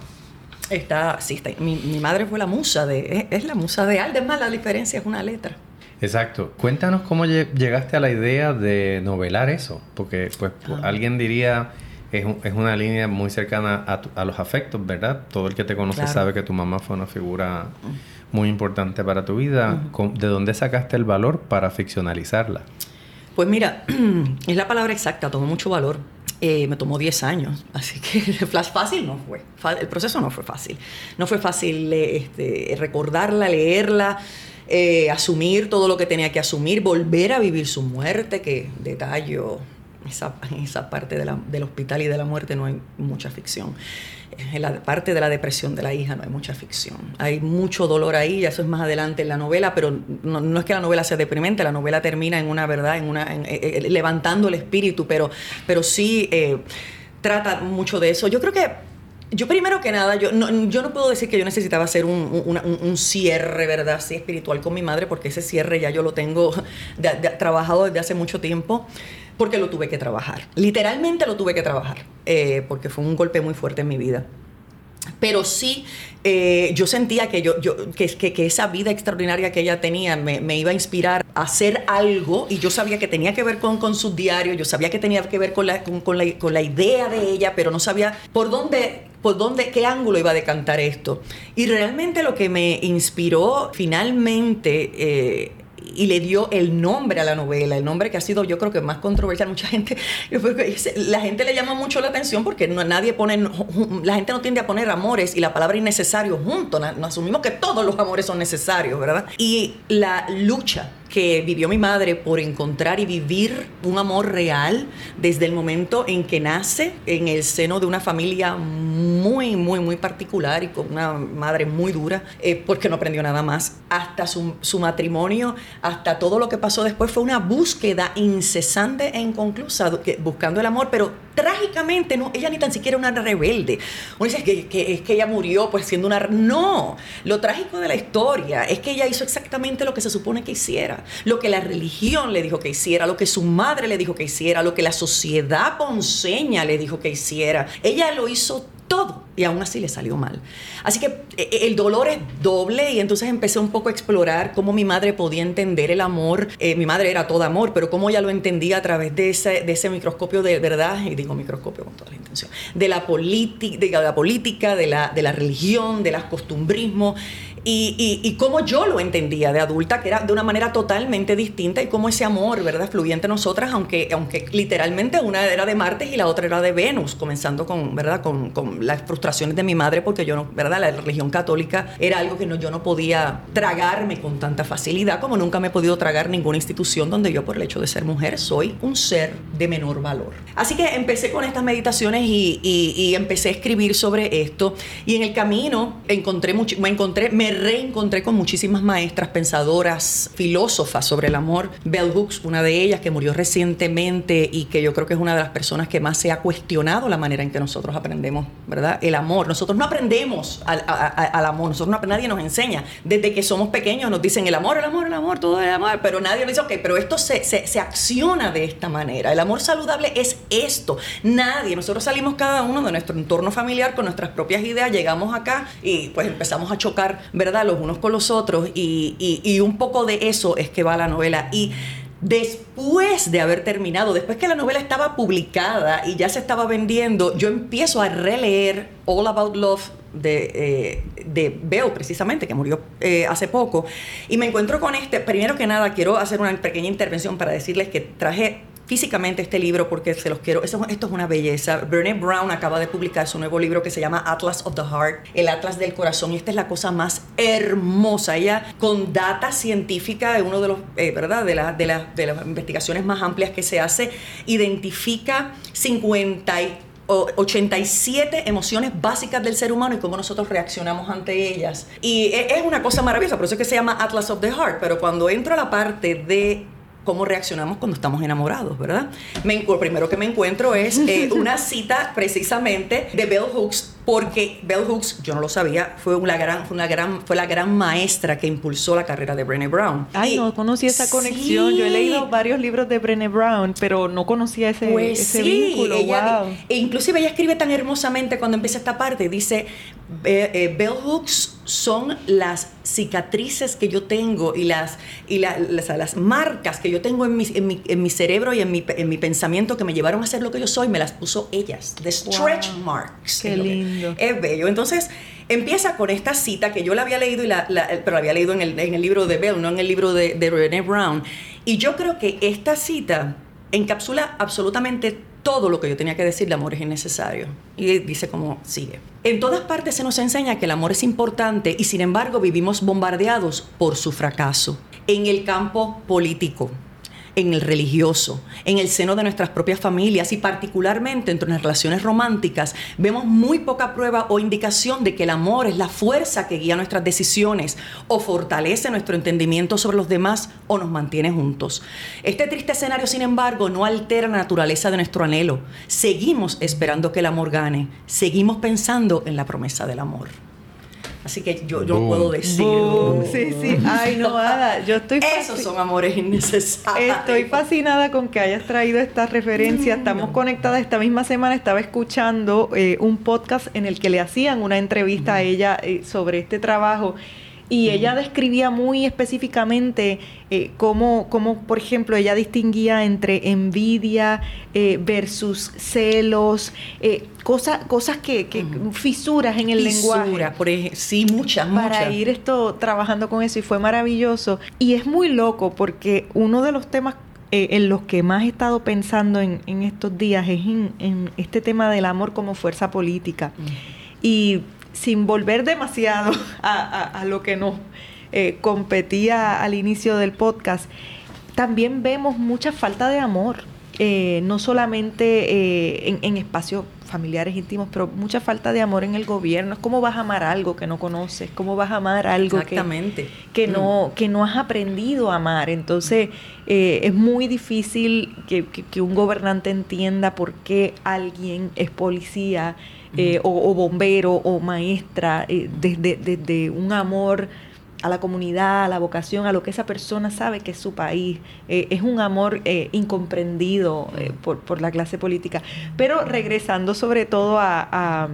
Está, sí, está, mi, madre fue la musa de, es, la musa de Alda, es más, la diferencia es una letra. Exacto. Cuéntanos cómo llegaste a la idea de novelar eso, porque pues ah. alguien diría es, es, una línea muy cercana a, a, los afectos, ¿verdad? Todo el que te conoce sabe que tu mamá fue una figura muy importante para tu vida. ¿De dónde sacaste el valor para ficcionalizarla? Pues mira, es la palabra exacta, tomó mucho valor. Eh, me tomó 10 años, así que flash fácil no fue. El proceso no fue fácil. No fue fácil este, recordarla, leerla, eh, asumir todo lo que tenía que asumir, volver a vivir su muerte, que detallo esa, en esa parte del hospital y de la muerte no hay mucha ficción. En la parte de la depresión de la hija no hay mucha ficción. Hay mucho dolor ahí, eso es más adelante en la novela, pero no, es que la novela sea deprimente, la novela termina en una verdad, en una eh, eh, levantando el espíritu, pero, pero sí eh, trata mucho de eso. Yo creo que yo primero que nada, yo no, yo no puedo decir que yo necesitaba hacer un, cierre, ¿verdad? Así espiritual con mi madre, porque ese cierre ya yo lo tengo trabajado desde hace mucho tiempo porque lo tuve que trabajar. Literalmente lo tuve que trabajar, eh, porque fue un golpe muy fuerte en mi vida. Pero sí, eh, yo sentía que, yo, yo, que, que, esa vida extraordinaria que ella tenía me, me, iba a inspirar a hacer algo y yo sabía que tenía que ver con, con sus diarios, yo sabía que tenía que ver con la, con, la, con la idea de ella, pero no sabía por dónde por dónde, qué ángulo iba a decantar esto. Y realmente lo que me inspiró finalmente eh, y le dio el nombre a la novela, el nombre que ha sido yo creo que más controversial. Mucha gente, la gente le llama mucho la atención porque no, nadie pone, la gente no tiende a poner amores y la palabra innecesario junto. Nos asumimos que todos los amores son necesarios, ¿verdad? Y la lucha que vivió mi madre por encontrar y vivir un amor real desde el momento en que nace en el seno de una familia muy, muy, muy particular y con una madre muy dura, eh, porque no aprendió nada más, hasta su, su, matrimonio, hasta todo lo que pasó después, fue una búsqueda incesante e inconclusa, buscando el amor, pero trágicamente, no, ella ni tan siquiera una rebelde. Uno dice que, es que ella murió pues siendo una... No, lo trágico de la historia es que ella hizo exactamente lo que se supone que hiciera, lo que la religión le dijo que hiciera, lo que su madre le dijo que hiciera, lo que la sociedad ponceña le dijo que hiciera. Ella lo hizo todo y aún así le salió mal. Así que eh, eh, el dolor es doble y entonces empecé un poco a explorar cómo mi madre podía entender el amor. Eh, mi madre era todo amor, pero cómo ella lo entendía a través de ese, de ese microscopio de verdad, y digo microscopio con toda la intención, de la, de la política, de la, de la religión, de las costumbrismos y, y, cómo yo lo entendía de adulta, que era de una manera totalmente distinta y cómo ese amor, ¿verdad?, fluía entre nosotras, aunque, aunque literalmente una era de Marte y la otra era de Venus, comenzando con, ¿verdad?, con, con las frustraciones de mi madre, porque yo no, ¿verdad?, la religión católica era algo que no, yo no podía tragarme con tanta facilidad, como nunca me he podido tragar ninguna institución donde yo, por el hecho de ser mujer, soy un ser de menor valor. Así que empecé con estas meditaciones y, y empecé a escribir sobre esto, y en el camino encontré mucho, me encontré, me reencontré con muchísimas maestras, pensadoras, filósofas sobre el amor. Bell Hooks, una de ellas que murió recientemente y que yo creo que es una de las personas que más se ha cuestionado la manera en que nosotros aprendemos, ¿verdad? El amor. Nosotros no aprendemos al, amor, nosotros no, nadie nos enseña. Desde que somos pequeños nos dicen el amor, el amor, el amor, todo el amor, pero nadie nos dice, ok, pero esto se, se, se acciona de esta manera. El amor saludable es esto. Nadie, nosotros salimos cada uno de nuestro entorno familiar con nuestras propias ideas, llegamos acá y pues empezamos a chocar, ¿verdad? Los unos con los otros y, un poco de eso es que va la novela. Y después de haber terminado, después que la novela estaba publicada y ya se estaba vendiendo, yo empiezo a releer All About Love de, eh, de Bell, precisamente, que murió eh, hace poco, y me encuentro con este, primero que nada, quiero hacer una pequeña intervención para decirles que traje físicamente este libro porque se los quiero. esto es una belleza. Brené Brown acaba de publicar su nuevo libro que se llama Atlas of the Heart, el Atlas del Corazón. Y esta es la cosa más hermosa. Ella, con data científica de uno de los, eh, ¿verdad? De, la, de, de las investigaciones más amplias que se hace, identifica 50 87 emociones básicas del ser humano y cómo nosotros reaccionamos ante ellas. Y e, es una cosa maravillosa, por eso es que se llama Atlas of the Heart, pero cuando entro a la parte de cómo reaccionamos cuando estamos enamorados, ¿verdad? Me, lo primero que me encuentro es eh, una cita precisamente de Bell Hooks porque Bell Hooks, yo no lo sabía, fue una gran, fue una gran, fue la gran maestra que impulsó la carrera de Brené Brown. Ay, no conocí esa conexión. Yo he leído varios libros de Brené Brown, pero no conocía ese, pues ese vínculo. wow. E inclusive ella escribe tan hermosamente cuando empieza esta parte, dice, eh, Bell Hooks son las cicatrices que yo tengo y las, y las, marcas que yo tengo en mi, en mi, en mi cerebro y en mi, en mi, pensamiento que me llevaron a ser lo que yo soy, me las puso ellas. The stretch marks. Qué lindo. Es bello. Entonces, empieza con esta cita que yo la había leído, y la, pero la había leído en el, en el, libro de Bell, no en el libro de, de Brown. Y yo creo que esta cita encapsula absolutamente todo lo que yo tenía que decir, el amor es innecesario. Y dice como sigue. En todas partes se nos enseña que el amor es importante y sin embargo vivimos bombardeados por su fracaso. En el campo político, en el religioso, en el seno de nuestras propias familias y particularmente entre las relaciones románticas, vemos muy poca prueba o indicación de que el amor es la fuerza que guía nuestras decisiones o fortalece nuestro entendimiento sobre los demás o nos mantiene juntos. Este triste escenario, sin embargo, no altera la naturaleza de nuestro anhelo. Seguimos esperando que el amor gane, seguimos pensando en la promesa del amor. Así que yo, yo puedo decir. Sí, sí. Ay, no, Ada. Yo estoy. Esos son amores innecesarios. Estoy fascinada con que hayas traído esta referencia. Estamos conectadas. Esta misma semana estaba escuchando eh, un podcast en el que le hacían una entrevista a ella eh, sobre este trabajo. Y ella describía muy específicamente eh, cómo, cómo, por ejemplo, ella distinguía entre envidia eh, versus celos, eh, cosas, cosas que, que fisuras en el lenguaje. Por sí, muchas, muchas. Para ir esto trabajando con eso y fue maravilloso. Y es muy loco porque uno de los temas en los que más he estado pensando en, en estos días es en, en, este tema del amor como fuerza política. Y sin volver demasiado a, lo que nos eh, competía al inicio del podcast, también vemos mucha falta de amor eh, no solamente eh, en, espacios familiares íntimos, pero mucha falta de amor en el gobierno. ¿Cómo vas a amar algo que no conoces? ¿Cómo vas a amar algo que, que, no, mm. que no has aprendido a amar? Entonces, eh, es muy difícil que, un gobernante entienda por qué alguien es policía o, bombero o maestra desde, desde un amor a la comunidad, a la vocación, a lo que esa persona sabe que es su país. Eh, es un amor eh, incomprendido eh, por, la clase política. Pero regresando sobre todo a,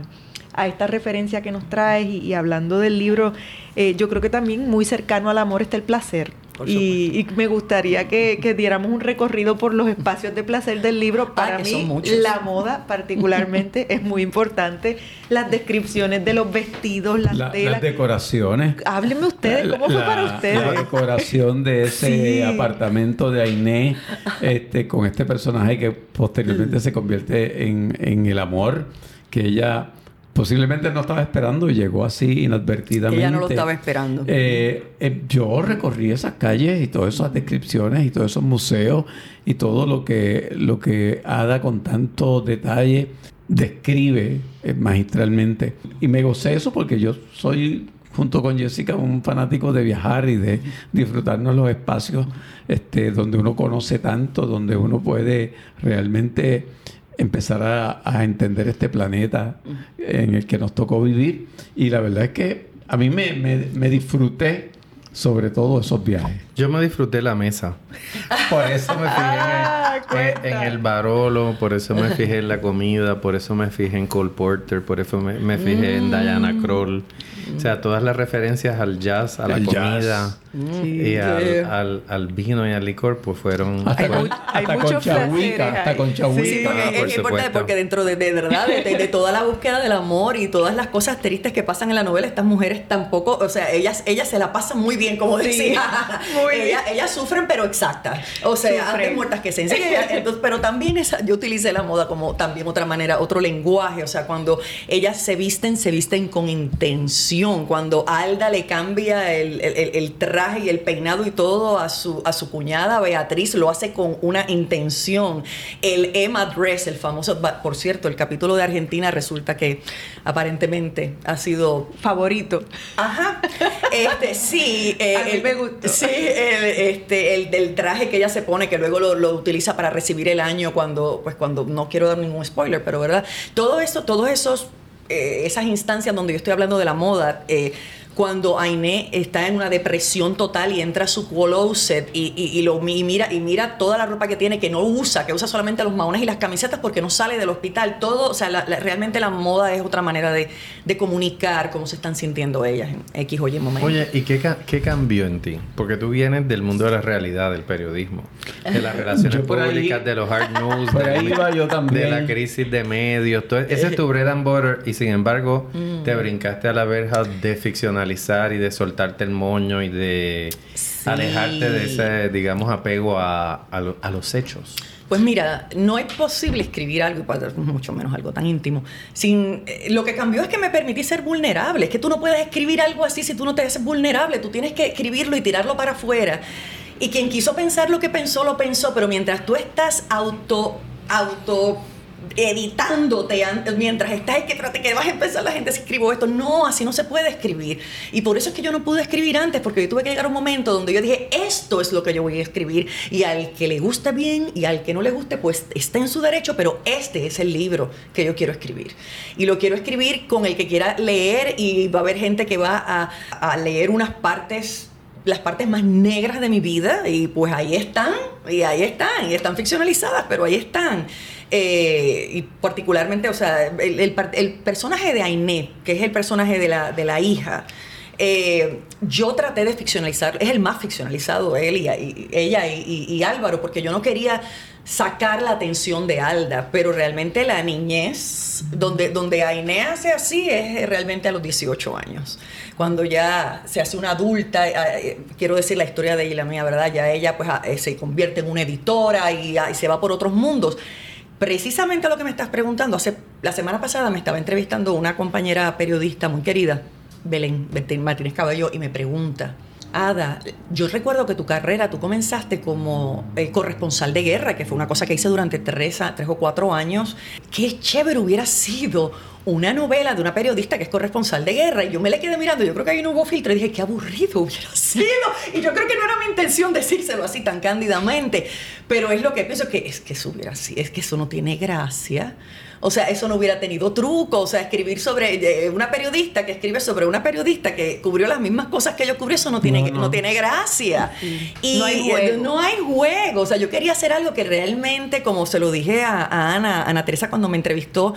esta referencia que nos traes y, hablando del libro, yo creo que también muy cercano al amor está el placer. Y, me gustaría que, diéramos un recorrido por los espacios de placer del libro. Para mí, la moda particularmente es muy importante. Las descripciones de los vestidos, las telas. Las decoraciones. Háblenme ustedes, ¿cómo fue para ustedes? La decoración de ese apartamento de Ainé, este, con este personaje que posteriormente se convierte en, en el amor, que ella posiblemente no estaba esperando y llegó así inadvertidamente. Ella no lo estaba esperando. Eh, eh, yo recorrí esas calles y todas esas descripciones y todos esos museos y todo lo que, lo que Ada con tanto detalle describe eh, magistralmente. Y me gocé eso porque yo soy junto con Jessica, un fanático de viajar y de disfrutarnos los espacios este, donde uno conoce tanto, donde uno puede realmente empezar a, entender este planeta en el que nos tocó vivir. Y la verdad es que a mí me, me disfruté sobre todo esos viajes. Yo me disfruté la mesa. Por eso me fijé ah, en, el Barolo, por eso me fijé en la comida, por eso me fijé en Cole Porter, por eso me, fijé en mm. Diana Kroll. O sea, todas las referencias al jazz, a la comida y al, al, vino y al licor, pues fueron... Hasta, con, hasta con chahuica, hasta con chahuica. Sí, es, importante porque dentro de, de verdad, de, toda la búsqueda del amor y todas las cosas tristes que pasan en la novela, estas mujeres tampoco, o sea, ellas, ellas se la pasan muy bien, como decía. ellas, sufren, pero exactas. O sea, antes muertas que sencillas. Entonces, pero también esa, yo utilicé la moda como también otra manera, otro lenguaje. O sea, cuando ellas se visten, se visten con intención. Cuando Alda le cambia el, el, traje y el peinado y todo a su, a su cuñada Beatriz, lo hace con una intención. El Emma Dress, el famoso, por cierto, el capítulo de Argentina resulta que aparentemente ha sido favorito. Ajá. Este, sí. Eh, a mí me gustó. Sí, el, este, el del traje que ella se pone, que luego lo, utiliza para recibir el año cuando, pues cuando, no quiero dar ningún spoiler, pero verdad, todo eso, todos esos, eh, esas instancias donde yo estoy hablando de la moda, eh, cuando Ainé está en una depresión total y entra a su closet y, y, lo, mira, y mira toda la ropa que tiene que no usa, que usa solamente los maones y las camisetas porque no sale del hospital. Todo, o sea, realmente la moda es otra manera de, comunicar cómo se están sintiendo ellas en X o Y momento. Oye, ¿y qué, qué cambió en ti? Porque tú vienes del mundo de la realidad, del periodismo, de las relaciones públicas, de los hard news, de, la crisis de medios. ese es tu bread and butter y sin embargo mm. te brincaste a la verja de ficcional y de soltarte el moño y de alejarte de ese, digamos, apego a, los hechos? Pues mira, no es posible escribir algo, mucho menos algo tan íntimo, sin... Eh, lo que cambió es que me permití ser vulnerable. Es que tú no puedes escribir algo así si tú no te haces vulnerable. Tú tienes que escribirlo y tirarlo para afuera. Y quien quiso pensar lo que pensó, lo pensó, pero mientras tú estás auto... auto editándote mientras estás que trate que vas a empezar la gente si escribo esto. No, así no se puede escribir. Y por eso es que yo no pude escribir antes, porque yo tuve que llegar a un momento donde yo dije, esto es lo que yo voy a escribir. Y al que le guste bien y al que no le guste, pues está en su derecho, pero este es el libro que yo quiero escribir. Y lo quiero escribir con el que quiera leer y va a haber gente que va a leer unas partes las partes más negras de mi vida y pues ahí están, y ahí están, y están ficcionalizadas, pero ahí están. Eh, y particularmente, o sea, el, personaje de Ainé, que es el personaje de la, de la hija, eh, yo traté de ficcionalizar, es el más ficcionalizado, él y, ella y, Álvaro, porque yo no quería sacar la atención de Alda, pero realmente la niñez, donde, donde Ainé hace así, es realmente a los 18 años. Cuando ya se hace una adulta, eh, quiero decir la historia de ella, mía, ¿verdad? Ya ella pues se convierte en una editora y, y se va por otros mundos precisamente lo que me estás preguntando, hace, la semana pasada me estaba entrevistando una compañera periodista muy querida, Belén Martínez Caballo, y me pregunta, Ada, yo recuerdo que tu carrera, tú comenzaste como eh, corresponsal de guerra, que fue una cosa que hice durante tres, tres o cuatro años. Qué chévere hubiera sido una novela de una periodista que es corresponsal de guerra. Y yo me le quedé mirando, yo creo que ahí no hubo filtro. Y dije, qué aburrido hubiera sido. Y yo creo que no era mi intención decírselo así tan cándidamente. Pero es lo que pienso, que es que eso hubiera sido, es que eso no tiene gracia. O sea, eso no hubiera tenido truco. O sea, escribir sobre eh, una periodista que escribe sobre una periodista que cubrió las mismas cosas que yo cubrí, eso no tiene, no, tiene gracia. Y no hay, juego. no hay juego. O sea, yo quería hacer algo que realmente, como se lo dije a, a Ana, Ana Teresa cuando me entrevistó,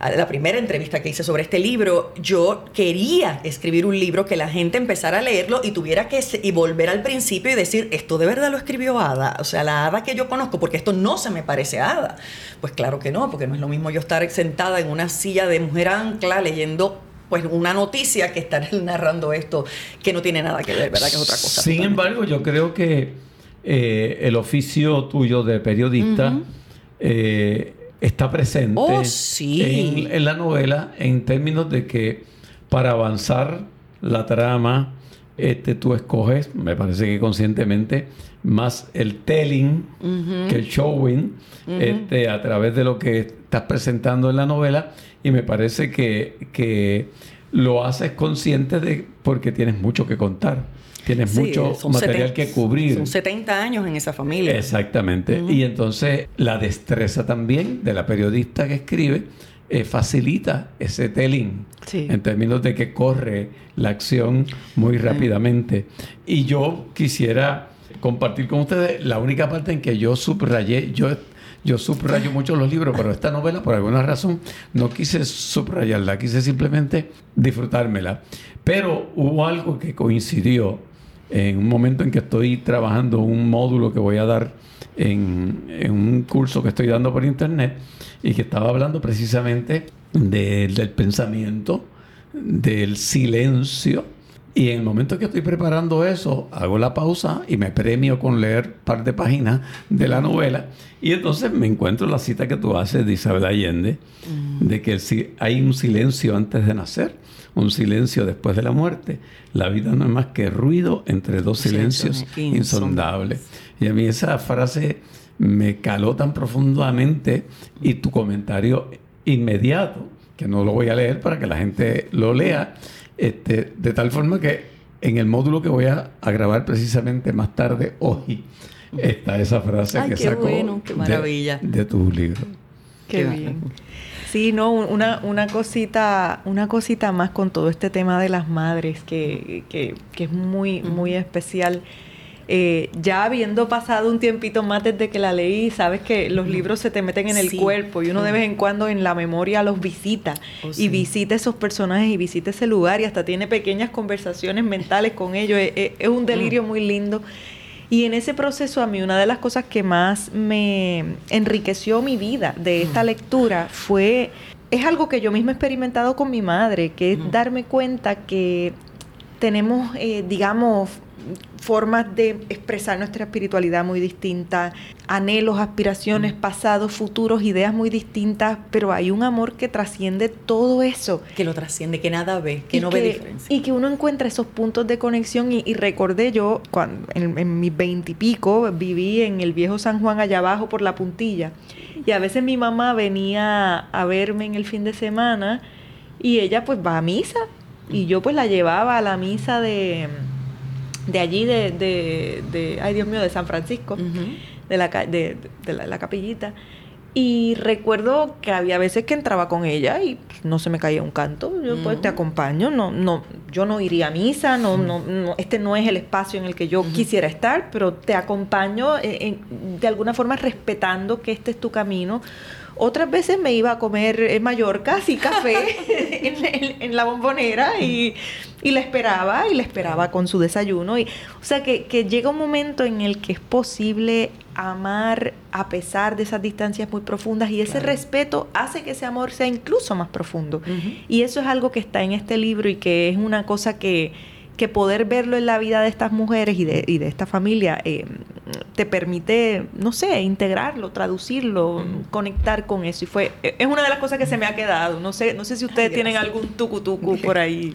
la primera entrevista que hice sobre este libro, yo quería escribir un libro que la gente empezara a leerlo y tuviera que y volver al principio y decir, esto de verdad lo escribió Ada, o sea, la Ada que yo conozco, porque esto no se me parece a Ada. Pues claro que no, porque no es lo mismo yo estar sentada en una silla de mujer ancla leyendo pues una noticia que estar narrando esto que no tiene nada que ver, ¿verdad? Que es otra cosa. Sin embargo, yo creo que eh, el oficio tuyo de periodista está presente oh, en, la novela en términos de que para avanzar la trama, este, tú escoges, me parece que conscientemente, más el telling que el showing este, a través de lo que estás presentando en la novela y me parece que, que lo haces consciente de porque tienes mucho que contar. Tienes mucho material que cubrir. Son 70 años en esa familia. Exactamente. Y entonces la destreza también de la periodista que escribe eh, facilita ese telling en términos de que corre la acción muy rápidamente. Y yo quisiera compartir con ustedes la única parte en que yo subrayé, yo yo subrayo mucho los libros, pero esta novela, por alguna razón, no quise subrayarla, quise simplemente disfrutármela. Pero hubo algo que coincidió en un momento en que estoy trabajando un módulo que voy a dar en, un curso que estoy dando por internet y que estaba hablando precisamente del pensamiento, del silencio. Y en el momento que estoy preparando eso, hago la pausa y me premio con leer par de páginas de la novela. Y entonces me encuentro la cita que tú haces de Isabel Allende, mm. de que hay un silencio antes de nacer un silencio después de la muerte. La vida no es más que ruido entre dos silencios insondables. Y a mí esa frase me caló tan profundamente y tu comentario inmediato, que no lo voy a leer para que la gente lo lea, este, de tal forma que en el módulo que voy a, grabar precisamente más tarde hoy está esa frase que sacó maravilla. De, tu libro. Qué, bien. Sí, no, una, una cosita, una cosita más con todo este tema de las madres, que, que, que es muy, muy especial. Eh, ya habiendo pasado un tiempito más desde que la leí, sabes que los libros se te meten en el cuerpo y uno de vez en cuando en la memoria los visita oh, y visita esos personajes y visita ese lugar y hasta tiene pequeñas conversaciones mentales con ellos. Es, un delirio mm. muy lindo. Y en ese proceso a mí una de las cosas que más me enriqueció mi vida de esta mm. lectura fue, es algo que yo misma he experimentado con mi madre, que es mm. darme cuenta que tenemos, eh, digamos, formas de expresar nuestra espiritualidad muy distintas, anhelos, aspiraciones, mm. pasados, futuros, ideas muy distintas, pero hay un amor que trasciende todo eso. Que lo trasciende, que nada ve, que no ve diferencia. Y que uno encuentra esos puntos de conexión y, recordé yo, cuando, en, en mis veintipico, viví en el viejo San Juan allá abajo por la puntilla. Y a veces mi mamá venía a verme en el fin de semana y ella pues va a misa y yo pues la llevaba a la misa de de allí, de, de, de, ay Dios mío, de San Francisco, de, la, de, la, capillita. Y recuerdo que había veces que entraba con ella y no se me caía un canto. Yo pues te acompaño, no, no, yo no iría a misa, no, no, este no es el espacio en el que yo quisiera estar, pero te acompaño eh, de alguna forma respetando que este es tu camino otras veces me iba a comer en Mallorca, así café en, la bombonera y, y, la esperaba y la esperaba con su desayuno. Y, o sea que, llega un momento en el que es posible amar a pesar de esas distancias muy profundas y ese respeto hace que ese amor sea incluso más profundo. Y eso es algo que está en este libro y que es una cosa que que poder verlo en la vida de estas mujeres y de, y de esta familia eh, te permite, no sé, integrarlo, traducirlo, conectar con eso. Y fue, es una de las cosas que se me ha quedado. No sé, no sé si ustedes tienen algún tucu por ahí.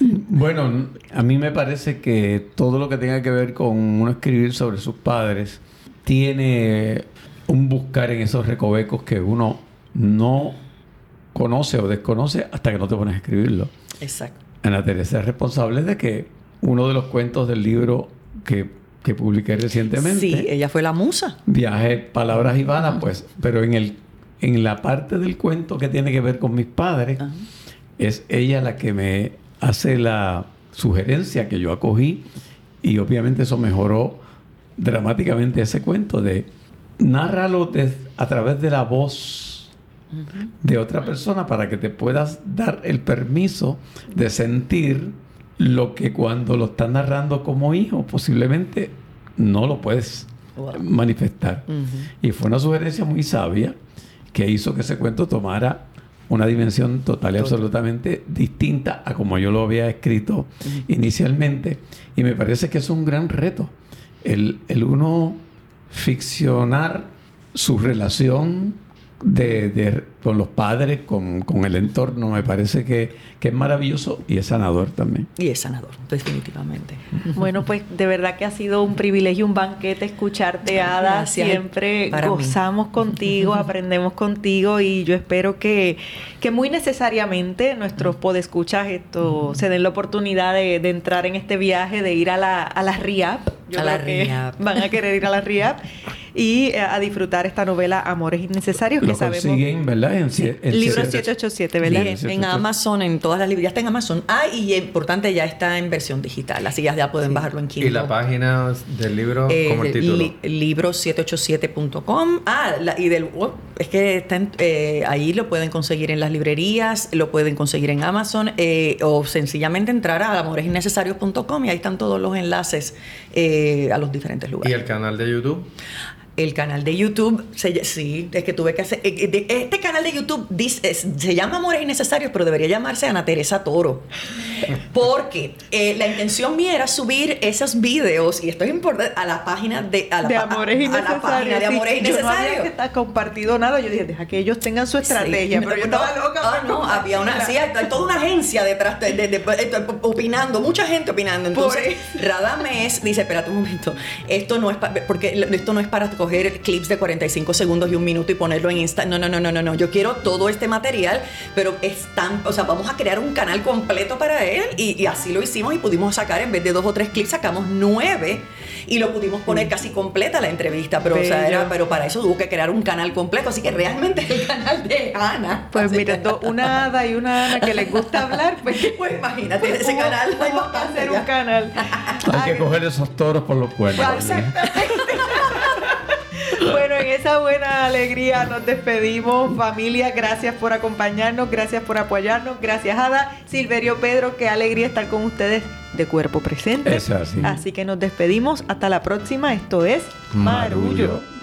Bueno, a mí me parece que todo lo que tenga que ver con uno escribir sobre sus padres tiene un buscar en esos recovecos que uno no conoce o desconoce hasta que no te pones a escribirlo. Exacto. Ana Teresa es responsable de que uno de los cuentos del libro que, que publiqué recientemente. Sí, ella fue la musa. Viaje, palabras y balas, pues, pero en el en la parte del cuento que tiene que ver con mis padres, Ajá. es ella la que me hace la sugerencia que yo acogí y obviamente eso mejoró dramáticamente ese cuento de nárralo des- a través de la voz de otra persona para que te puedas dar el permiso de sentir lo que cuando lo estás narrando como hijo posiblemente no lo puedes Wow. manifestar. Y fue una sugerencia muy sabia que hizo que ese cuento tomara una dimensión total y absolutamente distinta a como yo lo había escrito inicialmente. Y me parece que es un gran reto el, el uno ficcionar su relación de, de- con los padres, con, con el entorno. Me parece que, que es maravilloso y es sanador también. Y es sanador, definitivamente. Bueno, pues de verdad que ha sido un privilegio, un banquete escucharte, Ada. Gracias. Siempre Para mí. gozamos contigo, aprendemos contigo y yo espero que, que muy necesariamente nuestros podescuchas esto se den la oportunidad de, de entrar en este viaje, de ir a la, a la RIAP. Yo A la que RIAP. Van a querer ir a la RIAP y eh, a disfrutar esta novela Amores Innecesarios que Lo sabemos. consiguen, ¿verdad? En, en Libro siete- 787, ¿verdad? Sí, En, sí, en sí, sí. Amazon, en todas las librerías está en Amazon. Ah, y importante, ya está en versión digital, así ya, ya pueden bajarlo en Kindle. Y la página del libro, Eh, como el título. li- libro787.com. Ah, la- y del oh, es que está en- eh, ahí lo pueden conseguir en las librerías, lo pueden conseguir en Amazon eh, o sencillamente entrar a amoresinnecesarios.com y ahí están todos los enlaces eh, a los diferentes y lugares. el canal de YouTube. El canal de YouTube, se- sí, es que tuve que hacer. eh, eh, Este canal de YouTube dice- se llama Amores Innecesarios, pero debería llamarse Ana Teresa Toro. Porque eh, la intención mía era subir esos videos, y esto es importante, a la página de, a la, de amores a- a innecesarios. la página de sí. Amores Yo no había Innecesarios. que estar compartido nada. Yo dije, deja que ellos tengan su estrategia. Sí. Pero yo No, estaba loca. Ah, no, había una, sí, hay, toda una agencia detrás de, de- de- de- opinando, mucha gente opinando. Entonces, Radamés dice, espérate un momento, esto no es pa- porque esto no es para coger clips de 45 segundos y un minuto y ponerlo en Insta. No, no, no, no, no, no. Yo quiero todo este material, pero es tan, o sea, vamos a crear un canal completo para él y, y así lo hicimos y pudimos sacar en vez de dos o tres clips sacamos nueve y lo pudimos poner casi completa la entrevista, pero o sea, era, pero para eso tuvo que crear un canal completo, así que realmente es el canal de Ana. Pues mira, que- una Ada y una Ana que les gusta hablar, pues, Pues imagínate, pues, ese canal hay hacer ya. un canal. Hay que coger esos toros por los cuernos. Bueno, en esa buena alegría nos despedimos. Familia, gracias por acompañarnos, gracias por apoyarnos, gracias Ada, Silverio Pedro, qué alegría estar con ustedes de cuerpo presente. Es así. Así que nos despedimos. Hasta la próxima. Esto es Marullo. Marullo.